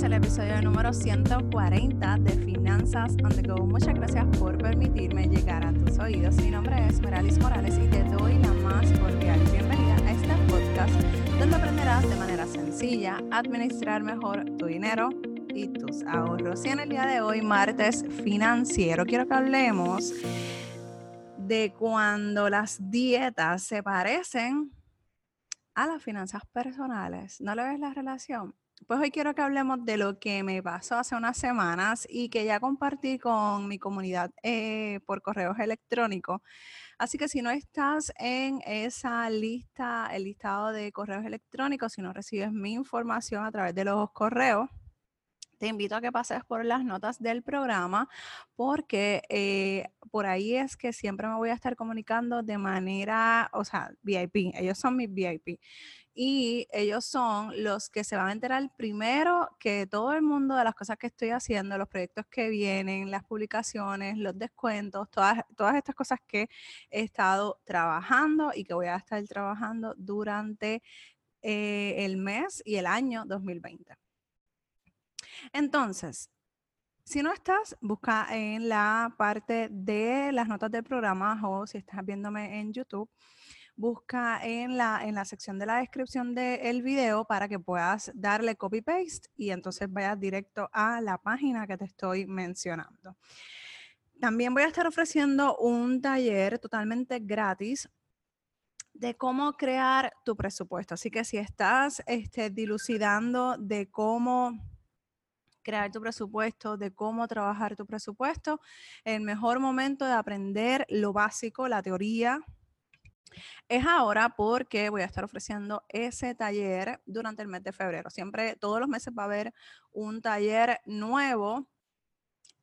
bienvenidos al episodio número 140 de Finanzas on the Go. Muchas gracias por permitirme llegar a tus oídos. Mi nombre es Meralis Morales y te doy la más cordial bienvenida a este podcast donde aprenderás de manera sencilla a administrar mejor tu dinero y tus ahorros. Y en el día de hoy, martes financiero, quiero que hablemos de cuando las dietas se parecen a las finanzas personales. ¿No le ves la relación? Pues hoy quiero que hablemos de lo que me pasó hace unas semanas y que ya compartí con mi comunidad eh, por correos electrónicos. Así que si no estás en esa lista, el listado de correos electrónicos, si no recibes mi información a través de los correos, te invito a que pases por las notas del programa porque eh, por ahí es que siempre me voy a estar comunicando de manera, o sea, VIP, ellos son mis VIP. Y ellos son los que se van a enterar primero que todo el mundo de las cosas que estoy haciendo, los proyectos que vienen, las publicaciones, los descuentos, todas, todas estas cosas que he estado trabajando y que voy a estar trabajando durante eh, el mes y el año 2020. Entonces, si no estás, busca en la parte de las notas del programa o si estás viéndome en YouTube, busca en la, en la sección de la descripción del video para que puedas darle copy paste y entonces vayas directo a la página que te estoy mencionando. También voy a estar ofreciendo un taller totalmente gratis de cómo crear tu presupuesto. Así que si estás este, dilucidando de cómo crear tu presupuesto, de cómo trabajar tu presupuesto, el mejor momento de aprender lo básico, la teoría, es ahora porque voy a estar ofreciendo ese taller durante el mes de febrero. Siempre, todos los meses va a haber un taller nuevo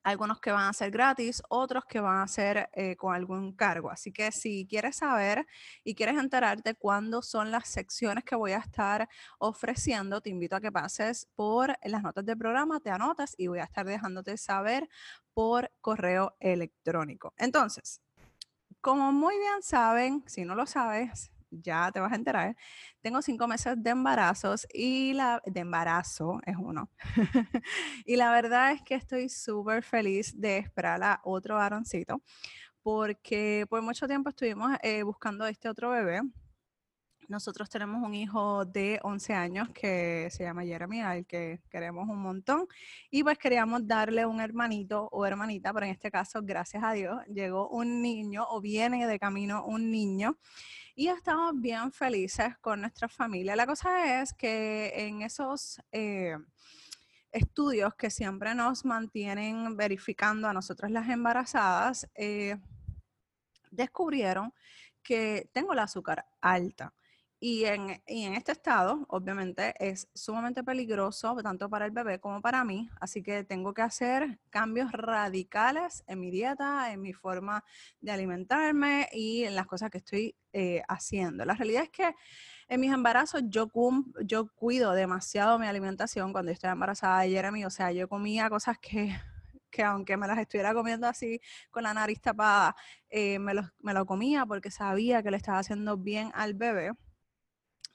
algunos que van a ser gratis, otros que van a ser eh, con algún cargo. Así que si quieres saber y quieres enterarte cuándo son las secciones que voy a estar ofreciendo, te invito a que pases por las notas del programa, te anotas y voy a estar dejándote saber por correo electrónico. Entonces, como muy bien saben, si no lo sabes, ya te vas a enterar. Tengo cinco meses de embarazos y la de embarazo es uno. y la verdad es que estoy súper feliz de esperar a otro varoncito porque por mucho tiempo estuvimos eh, buscando este otro bebé. Nosotros tenemos un hijo de 11 años que se llama Jeremy, al que queremos un montón. Y pues queríamos darle un hermanito o hermanita, pero en este caso, gracias a Dios, llegó un niño o viene de camino un niño y estamos bien felices con nuestra familia. La cosa es que en esos eh, estudios que siempre nos mantienen verificando a nosotras las embarazadas, eh, descubrieron que tengo el azúcar alta. Y en, y en, este estado, obviamente, es sumamente peligroso tanto para el bebé como para mí, así que tengo que hacer cambios radicales en mi dieta, en mi forma de alimentarme y en las cosas que estoy eh, haciendo. La realidad es que en mis embarazos yo, yo cuido demasiado mi alimentación cuando estoy embarazada de Jeremy, o sea, yo comía cosas que que aunque me las estuviera comiendo así con la nariz tapada, eh, me, lo, me lo comía porque sabía que le estaba haciendo bien al bebé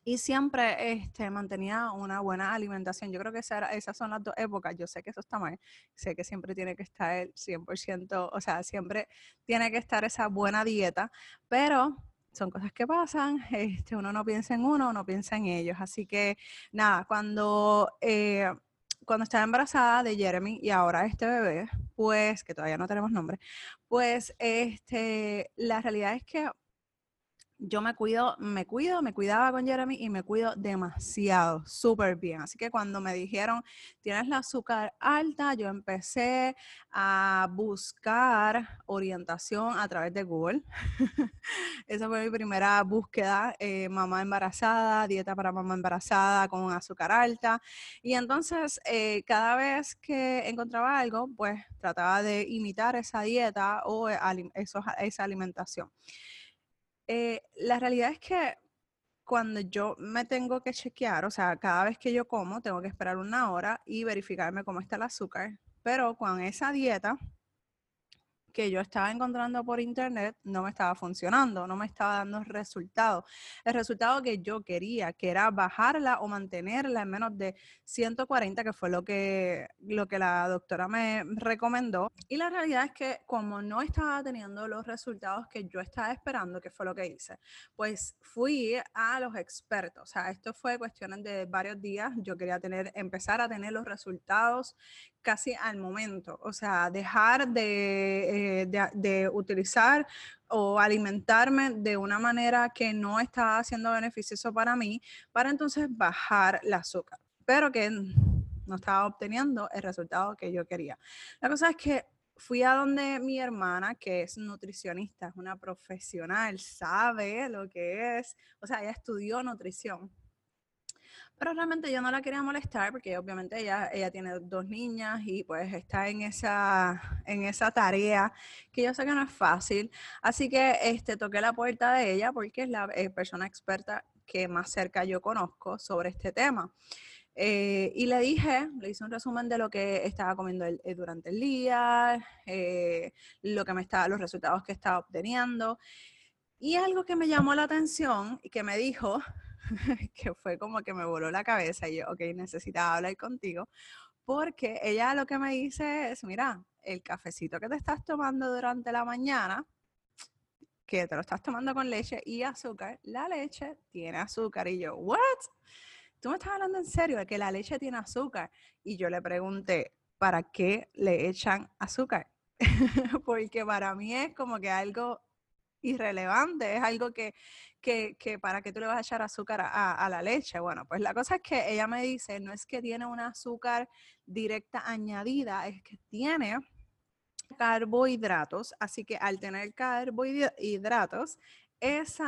y siempre este, mantenía una buena alimentación. Yo creo que esas son las dos épocas. Yo sé que eso está mal. Sé que siempre tiene que estar el 100%, o sea, siempre tiene que estar esa buena dieta, pero son cosas que pasan. Este, uno no piensa en uno, uno piensa en ellos. Así que nada, cuando... Eh, cuando estaba embarazada de Jeremy y ahora este bebé, pues, que todavía no tenemos nombre, pues este, la realidad es que yo me cuido, me cuido, me cuidaba con Jeremy y me cuido demasiado, súper bien. Así que cuando me dijeron, tienes la azúcar alta, yo empecé a buscar orientación a través de Google. Esa fue mi primera búsqueda, eh, mamá embarazada, dieta para mamá embarazada con azúcar alta. Y entonces, eh, cada vez que encontraba algo, pues trataba de imitar esa dieta o eh, esa alimentación. Eh, la realidad es que cuando yo me tengo que chequear, o sea, cada vez que yo como, tengo que esperar una hora y verificarme cómo está el azúcar. Pero con esa dieta, que yo estaba encontrando por internet no me estaba funcionando, no me estaba dando resultado. El resultado que yo quería, que era bajarla o mantenerla en menos de 140, que fue lo que, lo que la doctora me recomendó. Y la realidad es que como no estaba teniendo los resultados que yo estaba esperando, que fue lo que hice, pues fui a los expertos. O sea, esto fue cuestiones de varios días. Yo quería tener, empezar a tener los resultados casi al momento. O sea, dejar de eh, de, utilizar o alimentarme de una manera que no estaba siendo beneficioso para mí, para entonces bajar el azúcar, pero que no estaba obteniendo el resultado que yo quería. La cosa es que fui a donde mi hermana, que es nutricionista, es una profesional, sabe lo que es, o sea, ella estudió nutrición pero realmente yo no la quería molestar porque obviamente ella, ella tiene dos niñas y pues está en esa, en esa tarea que yo sé que no es fácil. Así que este, toqué la puerta de ella porque es la eh, persona experta que más cerca yo conozco sobre este tema. Eh, y le dije, le hice un resumen de lo que estaba comiendo eh, durante el día, lo que me estaba, los resultados que estaba obteniendo. Y algo que me llamó la atención y que me dijo, que fue como que me voló la cabeza y yo, ok, necesitaba hablar contigo, porque ella lo que me dice es, mira, el cafecito que te estás tomando durante la mañana, que te lo estás tomando con leche y azúcar, la leche tiene azúcar. Y yo, ¿what? ¿Tú me estás hablando en serio de que la leche tiene azúcar? Y yo le pregunté, ¿para qué le echan azúcar? porque para mí es como que algo irrelevante, es algo que, que, que, para qué tú le vas a echar azúcar a, la leche. Bueno, pues la cosa es que ella me dice, no es que tiene un azúcar directa añadida, es que tiene carbohidratos, así que al tener carbohidratos, esos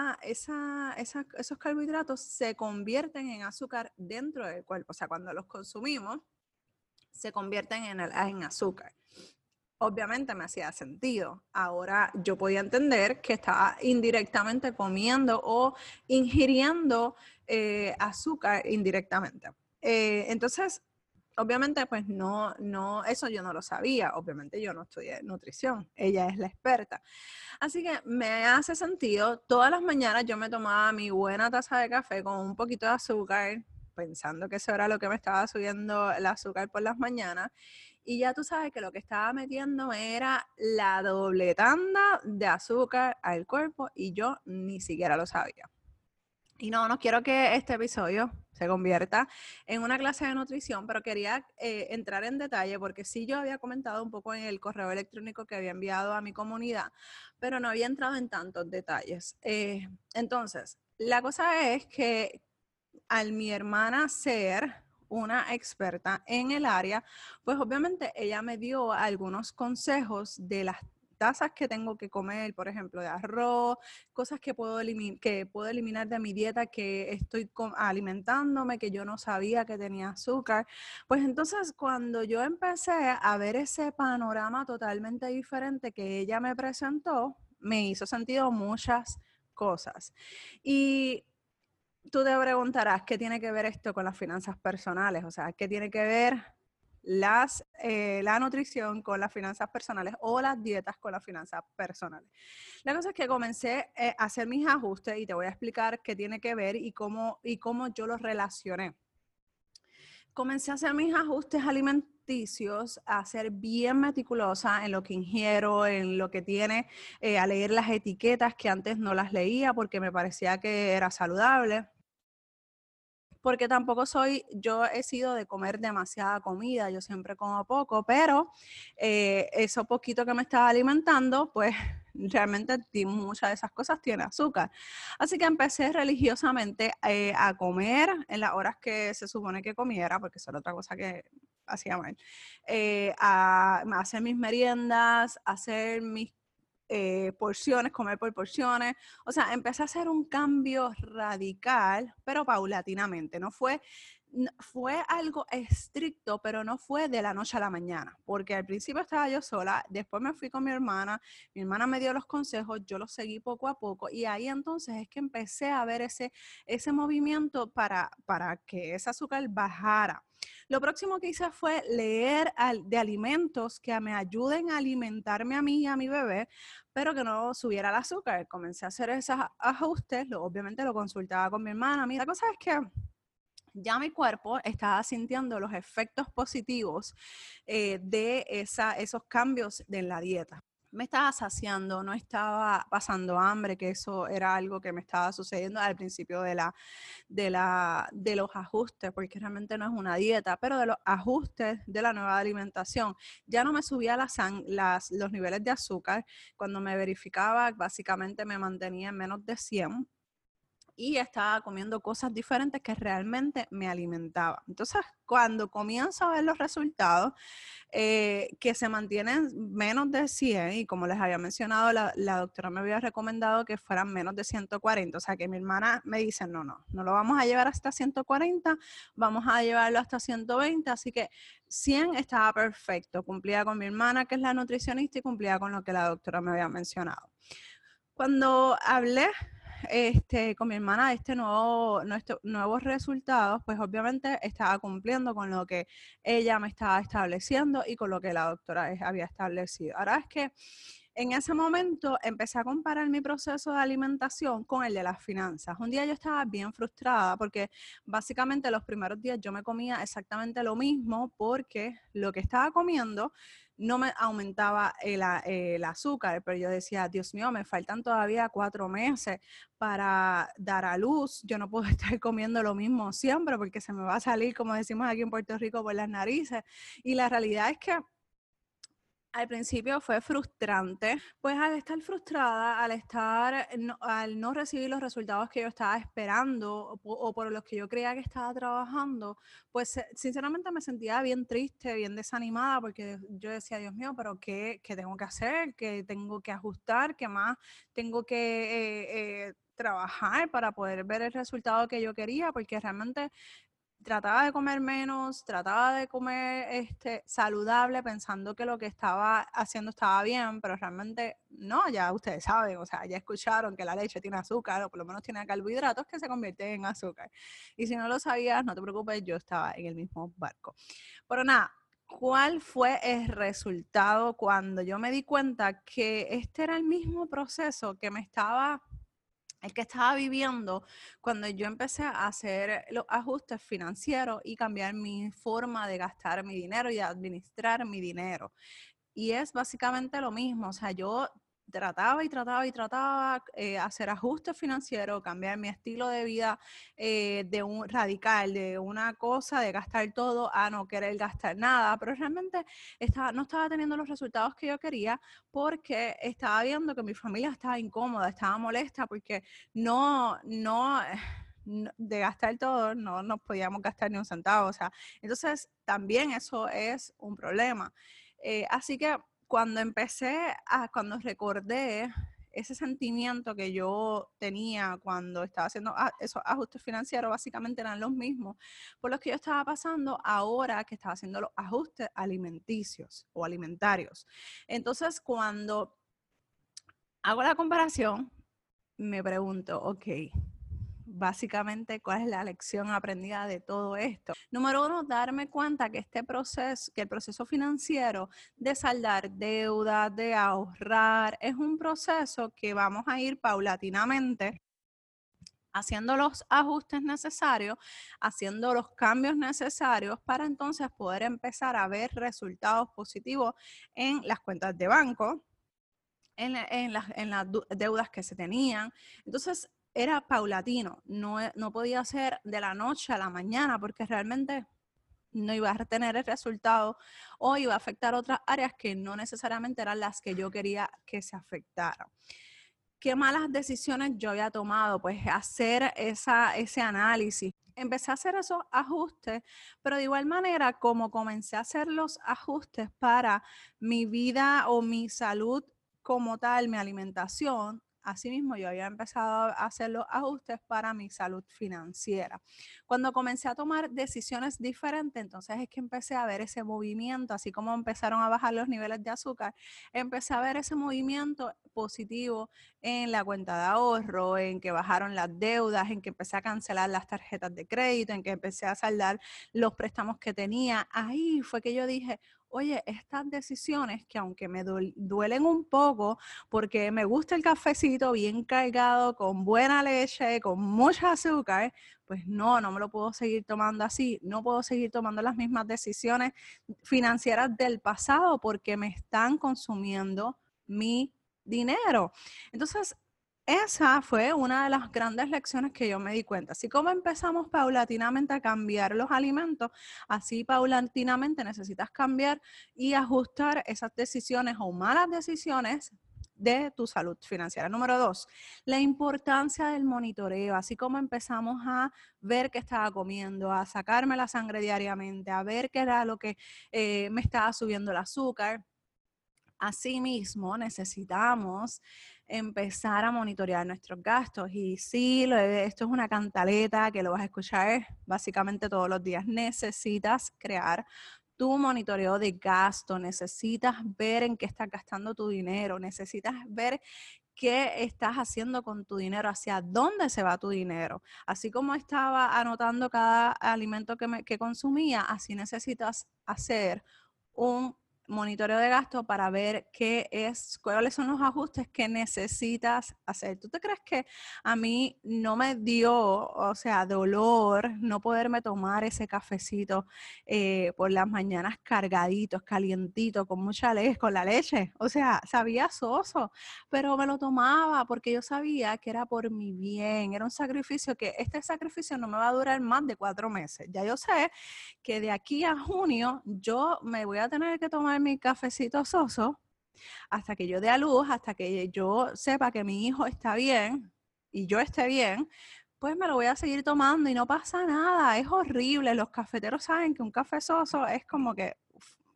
carbohidratos se convierten en azúcar dentro del cuerpo, o sea, cuando los consumimos, se convierten en, en azúcar obviamente me hacía sentido. Ahora yo podía entender que estaba indirectamente comiendo o ingiriendo eh, azúcar indirectamente. Eh, entonces, obviamente, pues no, no, eso yo no lo sabía. Obviamente yo no estudié nutrición. Ella es la experta. Así que me hace sentido. Todas las mañanas yo me tomaba mi buena taza de café con un poquito de azúcar, pensando que eso era lo que me estaba subiendo el azúcar por las mañanas y ya tú sabes que lo que estaba metiendo era la doble tanda de azúcar al cuerpo y yo ni siquiera lo sabía. Y no, no quiero que este episodio se convierta en una clase de nutrición, pero quería eh, entrar en detalle porque sí yo había comentado un poco en el correo electrónico que había enviado a mi comunidad, pero no había entrado en tantos detalles. Eh, entonces, la cosa es que al mi hermana ser una experta en el área, pues obviamente ella me dio algunos consejos de las tazas que tengo que comer, por ejemplo, de arroz, cosas que puedo, que puedo eliminar de mi dieta, que estoy alimentándome, que yo no sabía que tenía azúcar. Pues entonces cuando yo empecé a ver ese panorama totalmente diferente que ella me presentó, me hizo sentido muchas cosas. Y tú te preguntarás qué tiene que ver esto con las finanzas personales, o sea, qué tiene que ver las, eh, la nutrición con las finanzas personales o las dietas con las finanzas personales. La cosa es que comencé eh, a hacer mis ajustes y te voy a explicar qué tiene que ver y cómo, y cómo yo los relacioné. Comencé a hacer mis ajustes alimenticios, a ser bien meticulosa en lo que ingiero, en lo que tiene, eh, a leer las etiquetas que antes no las leía porque me parecía que era saludable porque tampoco soy, yo he sido de comer demasiada comida, yo siempre como poco, pero eh, eso poquito que me estaba alimentando, pues realmente muchas de esas cosas tienen azúcar. Así que empecé religiosamente eh, a comer en las horas que se supone que comiera, porque eso era otra cosa que hacía mal, eh, a, hacer mis meriendas, hacer mis eh, porciones, comer por porciones. O sea, empecé a hacer un cambio radical, pero paulatinamente. No fue, fue algo estricto, pero no fue de la noche a la mañana, porque al principio estaba yo sola, después me fui con mi hermana, mi hermana me dio los consejos, yo los seguí poco a poco y ahí entonces es que empecé a ver ese, ese movimiento para, para que ese azúcar bajara. Lo próximo que hice fue leer de alimentos que me ayuden a alimentarme a mí y a mi bebé, pero que no subiera el azúcar. Comencé a hacer esos ajustes, obviamente lo consultaba con mi hermana. Mira, la cosa es que ya mi cuerpo estaba sintiendo los efectos positivos eh, de esos cambios en la dieta. Me estaba saciando, no estaba pasando hambre, que eso era algo que me estaba sucediendo al principio de, la, de, de los ajustes, porque realmente no es una dieta, pero de los ajustes de la nueva alimentación. Ya no me subía las, los niveles de azúcar, cuando me verificaba, básicamente me mantenía en menos de 100 y estaba comiendo cosas diferentes que realmente me alimentaban. Entonces, cuando comienzo a ver los resultados, eh, que se mantienen menos de 100, y como les había mencionado, la, la, doctora me había recomendado que fueran menos de 140, o sea que mi hermana me dice, no, no, no lo vamos a llevar hasta 140, vamos a llevarlo hasta 120, así que 100 estaba perfecto, cumplía con mi hermana, que es la nutricionista, y cumplía con lo que la doctora me había mencionado. Cuando hablé este, con mi hermana este nuevo, nuevos resultados, pues obviamente estaba cumpliendo con lo que ella me estaba estableciendo y con lo que la doctora había establecido. Ahora es que en ese momento empecé a comparar mi proceso de alimentación con el de las finanzas. Un día yo estaba bien frustrada porque básicamente los primeros días yo me comía exactamente lo mismo porque lo que estaba comiendo no me aumentaba el, azúcar, pero yo decía, Dios mío, me faltan todavía cuatro meses para dar a luz. Yo no puedo estar comiendo lo mismo siempre porque se me va a salir, como decimos aquí en Puerto Rico, por las narices. Y la realidad es que al principio fue frustrante, pues al estar frustrada, al estar, al no recibir los resultados que yo estaba esperando o, por los que yo creía que estaba trabajando, pues sinceramente me sentía bien triste, bien desanimada, porque yo decía, Dios mío, pero ¿qué, qué tengo que hacer? ¿Qué tengo que ajustar? ¿Qué más tengo que eh, eh, trabajar para poder ver el resultado que yo quería? Porque realmente trataba de comer menos, trataba de comer este, saludable pensando que lo que estaba haciendo estaba bien, pero realmente no, ya ustedes saben, o sea, ya escucharon que la leche tiene azúcar o por lo menos tiene carbohidratos que se convierten en azúcar. Y si no lo sabías, no te preocupes, yo estaba en el mismo barco. Pero nada, ¿cuál fue el resultado cuando yo me di cuenta que este era el mismo proceso que me estaba el que estaba viviendo cuando yo empecé a hacer los ajustes financieros y cambiar mi forma de gastar mi dinero y administrar mi dinero. Y es básicamente lo mismo, o sea, yo trataba y trataba y trataba eh, hacer ajustes financieros, cambiar mi estilo de vida eh, de un radical, de una cosa de gastar todo a no querer gastar nada, pero realmente estaba, no estaba teniendo los resultados que yo quería porque estaba viendo que mi familia estaba incómoda, estaba molesta porque no, no de gastar todo, no nos podíamos gastar ni un centavo. O sea, entonces también eso es un problema. Eh, así que cuando empecé a, cuando recordé ese sentimiento que yo tenía cuando estaba haciendo esos ajustes financieros, básicamente eran los mismos por los que yo estaba pasando ahora que estaba haciendo los ajustes alimenticios o alimentarios. Entonces, cuando hago la comparación, me pregunto, ok, básicamente cuál es la lección aprendida de todo esto. Número uno, darme cuenta que este proceso, que el proceso financiero de saldar deuda, de ahorrar, es un proceso que vamos a ir paulatinamente haciendo los ajustes necesarios, haciendo los cambios necesarios para entonces poder empezar a ver resultados positivos en las cuentas de banco, en, en, las, en, las, deudas que se tenían. Entonces, era paulatino, no, e, no podía ser de la noche a la mañana porque realmente no iba a tener el resultado o iba a afectar otras áreas que no necesariamente eran las que yo quería que se afectaran. ¿Qué malas decisiones yo había tomado? Pues hacer esa, ese análisis. Empecé a hacer esos ajustes, pero de igual manera como comencé a hacer los ajustes para mi vida o mi salud como tal, mi alimentación, asimismo yo había empezado a hacer los ajustes para mi salud financiera. Cuando comencé a tomar decisiones diferentes, entonces es que empecé a ver ese movimiento, así como empezaron a bajar los niveles de azúcar, empecé a ver ese movimiento positivo en la cuenta de ahorro, en que bajaron las deudas, en que empecé a cancelar las tarjetas de crédito, en que empecé a saldar los préstamos que tenía. Ahí fue que yo dije, oye, estas decisiones que aunque me duelen un poco, porque me gusta el cafecito bien cargado, con buena leche, con mucho azúcar, pues no, no me lo puedo seguir tomando así, no puedo seguir tomando las mismas decisiones financieras del pasado porque me están consumiendo mi dinero. Entonces, esa fue una de las grandes lecciones que yo me di cuenta. Así como empezamos paulatinamente a cambiar los alimentos, así paulatinamente necesitas cambiar y ajustar esas decisiones o malas decisiones de tu salud financiera. Número dos, la importancia del monitoreo, así como empezamos a ver qué estaba comiendo, a sacarme la sangre diariamente, a ver qué era lo que eh, me estaba subiendo el azúcar. Asimismo, necesitamos empezar a monitorear nuestros gastos. Y sí, esto es una cantaleta que lo vas a escuchar básicamente todos los días. Necesitas crear tu monitoreo de gasto, necesitas ver en qué estás gastando tu dinero, necesitas ver qué estás haciendo con tu dinero, hacia dónde se va tu dinero. Así como estaba anotando cada alimento que, que consumía, así necesitas hacer un monitoreo de gasto para ver qué es, cuáles son los ajustes que necesitas hacer. ¿Tú te crees que a mí no me dio, o sea, dolor no poderme tomar ese cafecito eh, por las mañanas cargaditos, calientitos, con mucha leche, con la leche? O sea, sabía soso, pero me lo tomaba porque yo sabía que era por mi bien, era un sacrificio que este sacrificio no me va a durar más de cuatro meses. Ya yo sé que de aquí a junio yo me voy a tener que tomar mi cafecito soso hasta que yo dé a luz, hasta que yo sepa que mi hijo está bien y yo esté bien, pues me lo voy a seguir tomando y no pasa nada, es horrible. Los cafeteros saben que un café soso es como que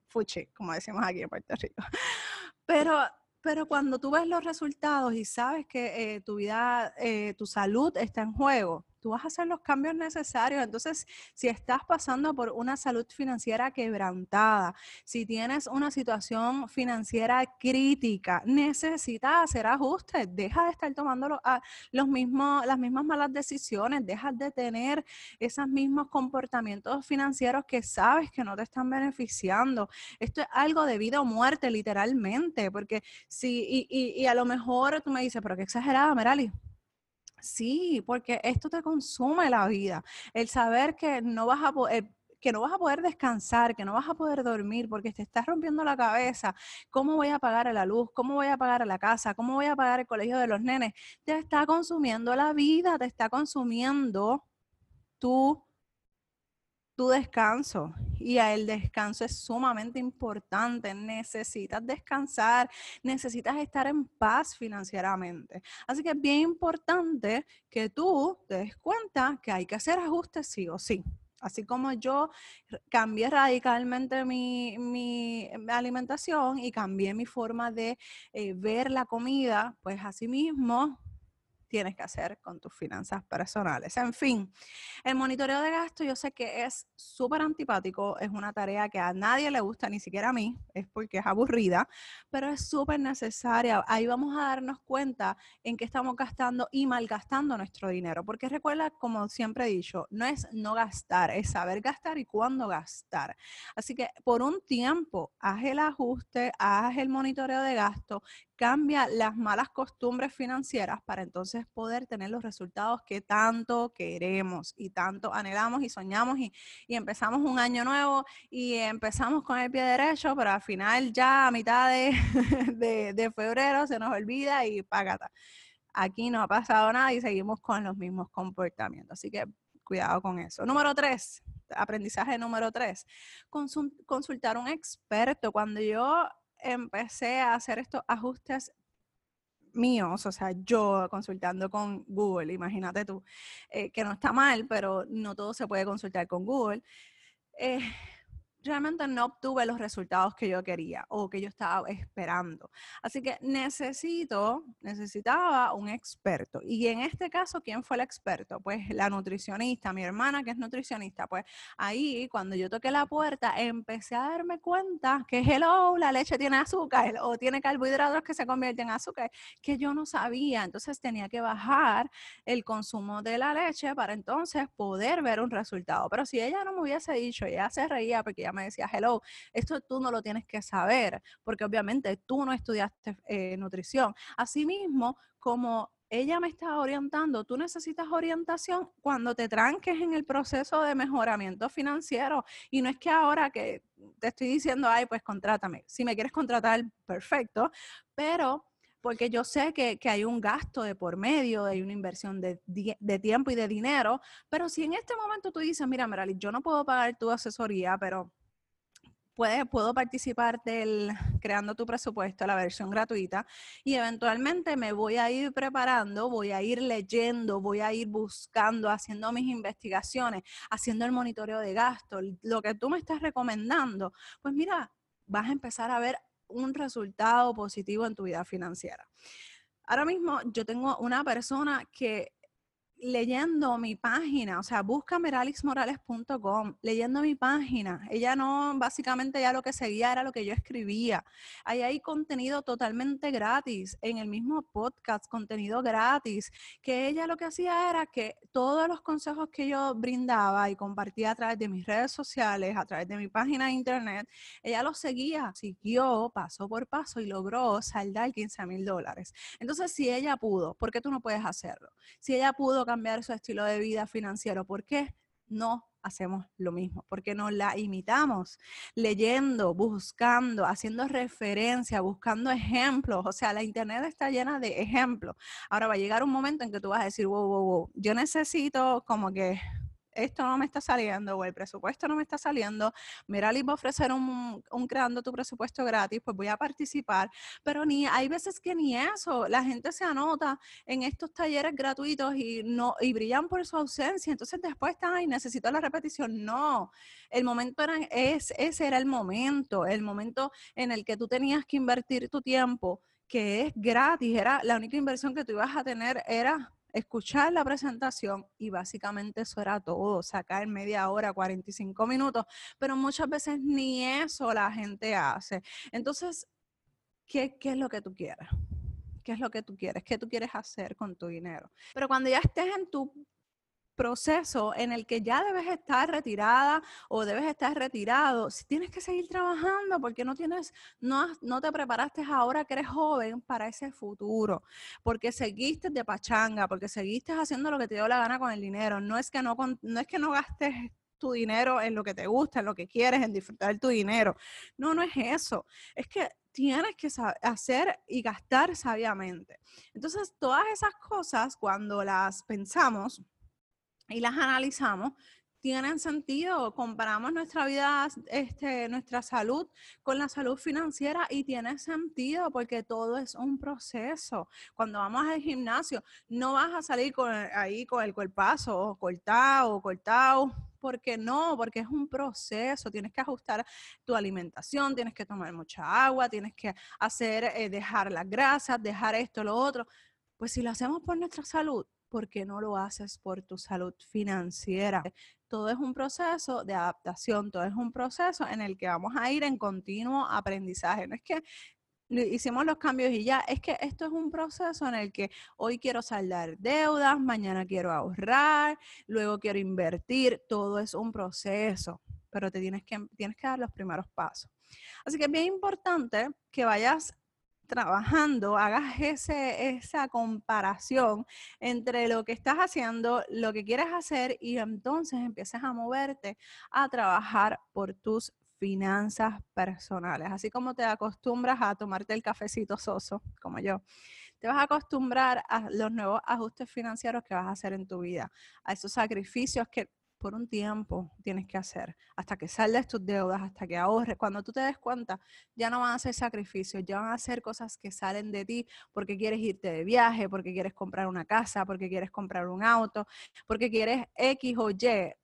fuchi, como decimos aquí en Puerto Rico. Pero, pero cuando tú ves los resultados y sabes que eh, tu vida, eh, tu salud está en juego, tú vas a hacer los cambios necesarios. Entonces, si estás pasando por una salud financiera quebrantada, si tienes una situación financiera crítica, necesitas hacer ajustes. Deja de estar tomando ah, los, mismos, las mismas malas decisiones, deja de tener esos mismos comportamientos financieros que sabes que no te están beneficiando. Esto es algo de vida o muerte, literalmente, porque si, y, a lo mejor tú me dices, pero qué exagerada, Merali Sí, porque esto te consume la vida. El saber que no vas a poder eh, que no vas a poder descansar, que no vas a poder dormir porque te estás rompiendo la cabeza. ¿Cómo voy a pagar la luz? ¿Cómo voy a pagar la casa? ¿Cómo voy a pagar el colegio de los nenes? Te está consumiendo la vida, te está consumiendo tu tu descanso. Y el descanso es sumamente importante. Necesitas descansar, necesitas estar en paz financieramente. Así que es bien importante que tú te des cuenta que hay que hacer ajustes sí o sí. Así como yo cambié radicalmente mi, alimentación y cambié mi forma de eh, ver la comida, pues así mismo tienes que hacer con tus finanzas personales. En fin, el monitoreo de gasto yo sé que es súper antipático, es una tarea que a nadie le gusta, ni siquiera a mí, es porque es aburrida, pero es súper necesaria. Ahí vamos a darnos cuenta en qué estamos gastando y malgastando nuestro dinero, porque recuerda, como siempre he dicho, no es no gastar, es saber gastar y cuándo gastar. Así que por un tiempo, haz el ajuste, haz el monitoreo de gasto, cambia las malas costumbres financieras para entonces poder tener los resultados que tanto queremos y tanto anhelamos y soñamos y, empezamos un año nuevo y empezamos con el pie derecho, pero al final ya a mitad de, febrero se nos olvida y págata. Aquí no ha pasado nada y seguimos con los mismos comportamientos. Así que cuidado con eso. Número tres, aprendizaje número tres, consultar un experto. Cuando yo empecé a hacer estos ajustes míos, o sea, yo consultando con Google, imagínate tú, eh, que no está mal, pero no todo se puede consultar con Google. Eh, realmente no obtuve los resultados que yo quería o que yo estaba esperando. Así que necesito, necesitaba un experto. Y en este caso, ¿quién fue el experto? Pues la nutricionista, mi hermana que es nutricionista. Pues ahí, cuando yo toqué la puerta, empecé a darme cuenta que, hello, la leche tiene azúcar o tiene carbohidratos que se convierten en azúcar, que yo no sabía. Entonces tenía que bajar el consumo de la leche para entonces poder ver un resultado. Pero si ella no me hubiese dicho, ella se reía porque me decía, hello, esto tú no lo tienes que saber, porque obviamente tú no estudiaste eh, nutrición. Asimismo, como ella me está orientando, tú necesitas orientación cuando te tranques en el proceso de mejoramiento financiero. Y no es que ahora que te estoy diciendo, ay, pues contrátame. Si me quieres contratar, perfecto, pero porque yo sé que, hay un gasto de por medio, hay una inversión de, de, tiempo y de dinero, pero si en este momento tú dices, mira, Merali, yo no puedo pagar tu asesoría, pero puedo participar del creando tu presupuesto, la versión gratuita, y eventualmente me voy a ir preparando, voy a ir leyendo, voy a ir buscando, haciendo mis investigaciones, haciendo el monitoreo de gastos, lo que tú me estás recomendando, pues mira, vas a empezar a ver un resultado positivo en tu vida financiera. Ahora mismo yo tengo una persona que leyendo mi página, o sea, busca meralixmorales.com, leyendo mi página. Ella no, básicamente ya lo que seguía era lo que yo escribía. Ahí hay contenido totalmente gratis, en el mismo podcast, contenido gratis, que ella lo que hacía era que todos los consejos que yo brindaba y compartía a través de mis redes sociales, a través de mi página de internet, ella los seguía, siguió paso por paso y logró saldar 15 mil dólares. Entonces, si ella pudo, ¿por qué tú no puedes hacerlo? Si ella pudo cambiar su estilo de vida financiero. ¿Por qué no hacemos lo mismo? Porque no la imitamos, leyendo, buscando, haciendo referencia, buscando ejemplos. O sea, la internet está llena de ejemplos. Ahora va a llegar un momento en que tú vas a decir, wow, wow, wow, yo necesito como que esto no me está saliendo o el presupuesto no me está saliendo, Merali va a ofrecer un, creando tu presupuesto gratis, pues voy a participar, pero ni hay veces que ni eso, la gente se anota en estos talleres gratuitos y no y brillan por su ausencia, entonces después están ahí, necesito la repetición, no, el momento era, es, ese era el momento, el momento en el que tú tenías que invertir tu tiempo que es gratis, era la única inversión que tú ibas a tener era escuchar la presentación y básicamente eso era todo, sacar media hora, 45 minutos, pero muchas veces ni eso la gente hace. Entonces, ¿qué, qué es lo que tú quieres? ¿Qué es lo que tú quieres? ¿Qué tú quieres hacer con tu dinero? Pero cuando ya estés en tu proceso en el que ya debes estar retirada o debes estar retirado, si tienes que seguir trabajando porque no tienes, no, no te preparaste ahora que eres joven para ese futuro, porque seguiste de pachanga, porque seguiste haciendo lo que te dio la gana con el dinero. No es que no, no es que no gastes tu dinero en lo que te gusta, en lo que quieres, en disfrutar tu dinero. No, no es eso. Es que tienes que hacer y gastar sabiamente. Entonces, todas esas cosas, cuando las pensamos, y las analizamos, tienen sentido. Comparamos nuestra vida, este, nuestra salud con la salud financiera y tiene sentido porque todo es un proceso. Cuando vamos al gimnasio, no vas a salir con, ahí con el cuerpazo cortado, cortado. porque no? Porque es un proceso. Tienes que ajustar tu alimentación, tienes que tomar mucha agua, tienes que hacer, eh, dejar las grasas, dejar esto, lo otro. Pues si lo hacemos por nuestra salud, ¿por qué no lo haces por tu salud financiera? Todo es un proceso de adaptación, todo es un proceso en el que vamos a ir en continuo aprendizaje. No es que hicimos los cambios y ya, es que esto es un proceso en el que hoy quiero saldar deudas, mañana quiero ahorrar, luego quiero invertir, todo es un proceso, pero te tienes que, tienes que dar los primeros pasos. Así que es bien importante que vayas trabajando, hagas ese, esa comparación entre lo que estás haciendo, lo que quieres hacer y entonces empieces a moverte a trabajar por tus finanzas personales. Así como te acostumbras a tomarte el cafecito soso, como yo, te vas a acostumbrar a los nuevos ajustes financieros que vas a hacer en tu vida, a esos sacrificios que por un tiempo tienes que hacer, hasta que saldes tus deudas, hasta que ahorres. Cuando tú te des cuenta, ya no van a ser sacrificios, ya van a ser cosas que salen de ti porque quieres irte de viaje, porque quieres comprar una casa, porque quieres comprar un auto, porque quieres X o Y.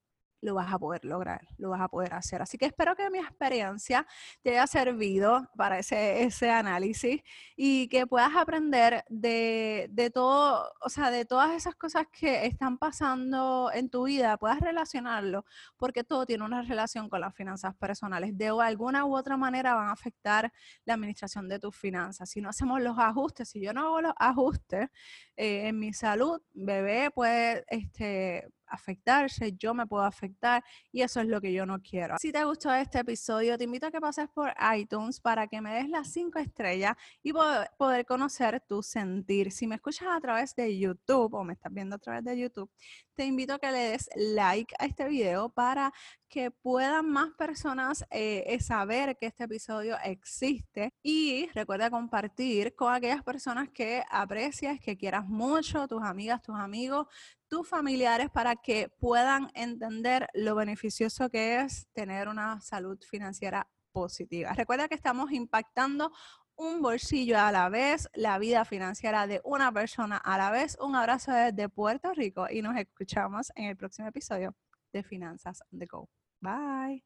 lo vas a poder lograr, lo vas a poder hacer. Así que espero que mi experiencia te haya servido para ese, ese análisis y que puedas aprender de, de todo, o sea, de todas esas cosas que están pasando en tu vida, puedas relacionarlo, porque todo tiene una relación con las finanzas personales. De alguna u otra manera van a afectar la administración de tus finanzas. Si no hacemos los ajustes, si yo no hago los ajustes eh, en mi salud, bebé puede este, afectarse, yo me puedo afectar y eso es lo que yo no quiero. Si te gustó este episodio, te invito a que pases por iTunes para que me des las cinco estrellas y poder conocer tu sentir. Si me escuchas a través de YouTube o me estás viendo a través de YouTube, te invito a que le des like a este video para que puedan más personas eh, saber que este episodio existe y recuerda compartir con aquellas personas que aprecias, que quieras mucho, tus amigas, tus amigos, tus familiares para que puedan entender lo beneficioso que es tener una salud financiera positiva. Recuerda que estamos impactando un bolsillo a la vez, la vida financiera de una persona a la vez. Un abrazo desde Puerto Rico y nos escuchamos en el próximo episodio de Finanzas de Go. Bye.